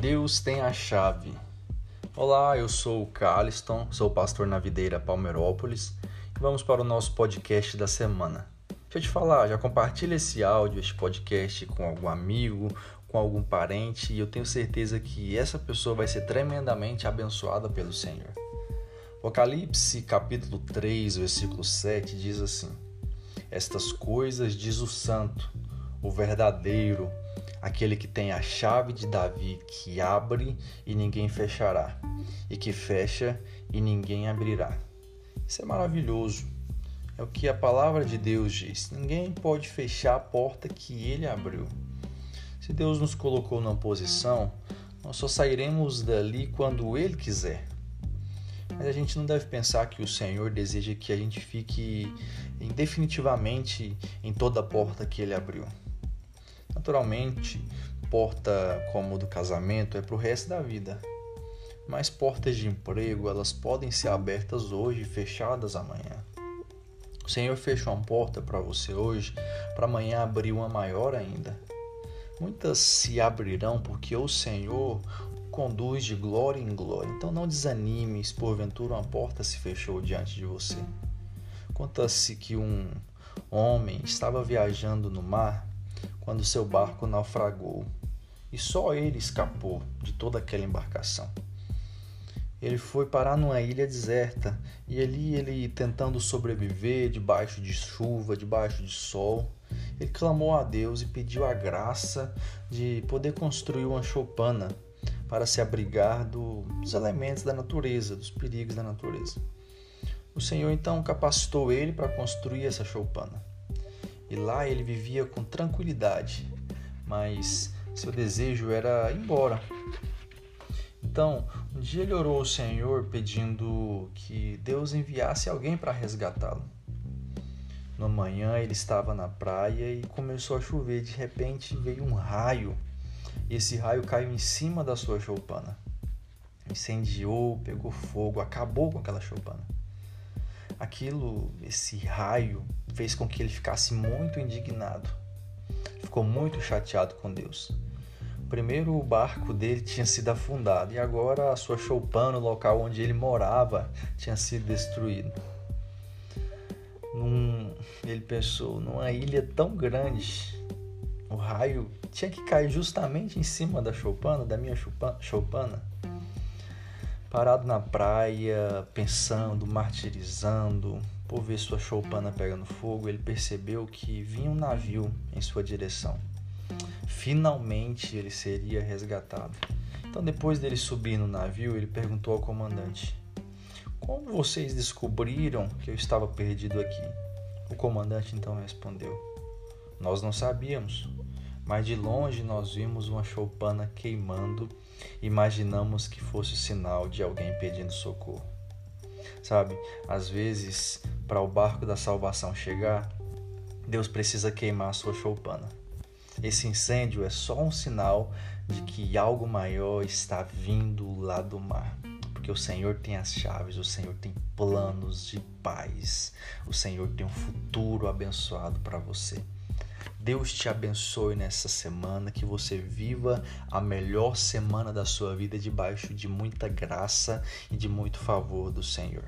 Deus tem a chave. Olá, eu sou o Caliston, sou pastor na videira Palmeirópolis e vamos para o nosso podcast da semana. Deixa eu te falar, já compartilha esse áudio, este podcast com algum amigo, com algum parente e eu tenho certeza que essa pessoa vai ser tremendamente abençoada pelo Senhor. Apocalipse capítulo 3, versículo 7 diz assim: Estas coisas diz o santo, o verdadeiro, aquele que tem a chave de Davi, que abre e ninguém fechará, e que fecha e ninguém abrirá. Isso é maravilhoso. É o que a palavra de Deus diz. Ninguém pode fechar a porta que ele abriu. Se Deus nos colocou numa posição, nós só sairemos dali quando ele quiser. Mas a gente não deve pensar que o Senhor deseja que a gente fique definitivamente em toda a porta que ele abriu. Naturalmente, porta como do casamento é para o resto da vida. Mas portas de emprego, elas podem ser abertas hoje e fechadas amanhã. O Senhor fechou uma porta para você hoje, para amanhã abrir uma maior ainda. Muitas se abrirão porque o Senhor conduz de glória em glória. Então não desanime se porventura uma porta se fechou diante de você. Conta-se que um homem estava viajando no mar quando seu barco naufragou e só ele escapou de toda aquela embarcação. Ele foi parar numa ilha deserta e ali ele tentando sobreviver debaixo de chuva, debaixo de sol, ele clamou a Deus e pediu a graça de poder construir uma choupana para se abrigar dos elementos da natureza, dos perigos da natureza. O Senhor então capacitou ele para construir essa choupana. E lá ele vivia com tranquilidade, mas seu desejo era ir embora. Então, um dia ele orou ao Senhor pedindo que Deus enviasse alguém para resgatá-lo. No manhã ele estava na praia e começou a chover. De repente veio um raio e esse raio caiu em cima da sua choupana. Incendiou, pegou fogo, acabou com aquela choupana aquilo, esse raio, fez com que ele ficasse muito indignado. Ficou muito chateado com Deus. Primeiro o barco dele tinha sido afundado e agora a sua choupana, o local onde ele morava, tinha sido destruído. Num, ele pensou, numa ilha tão grande, o raio tinha que cair justamente em cima da choupana, da minha choupana parado na praia, pensando, martirizando, por ver sua choupana pegando fogo, ele percebeu que vinha um navio em sua direção. Finalmente ele seria resgatado. Então, depois dele subir no navio, ele perguntou ao comandante: Como vocês descobriram que eu estava perdido aqui? O comandante então respondeu: Nós não sabíamos mas de longe nós vimos uma choupana queimando, imaginamos que fosse o sinal de alguém pedindo socorro. Sabe, às vezes, para o barco da salvação chegar, Deus precisa queimar a sua choupana. Esse incêndio é só um sinal de que algo maior está vindo lá do mar. Porque o Senhor tem as chaves, o Senhor tem planos de paz, o Senhor tem um futuro abençoado para você. Deus te abençoe nessa semana, que você viva a melhor semana da sua vida debaixo de muita graça e de muito favor do Senhor.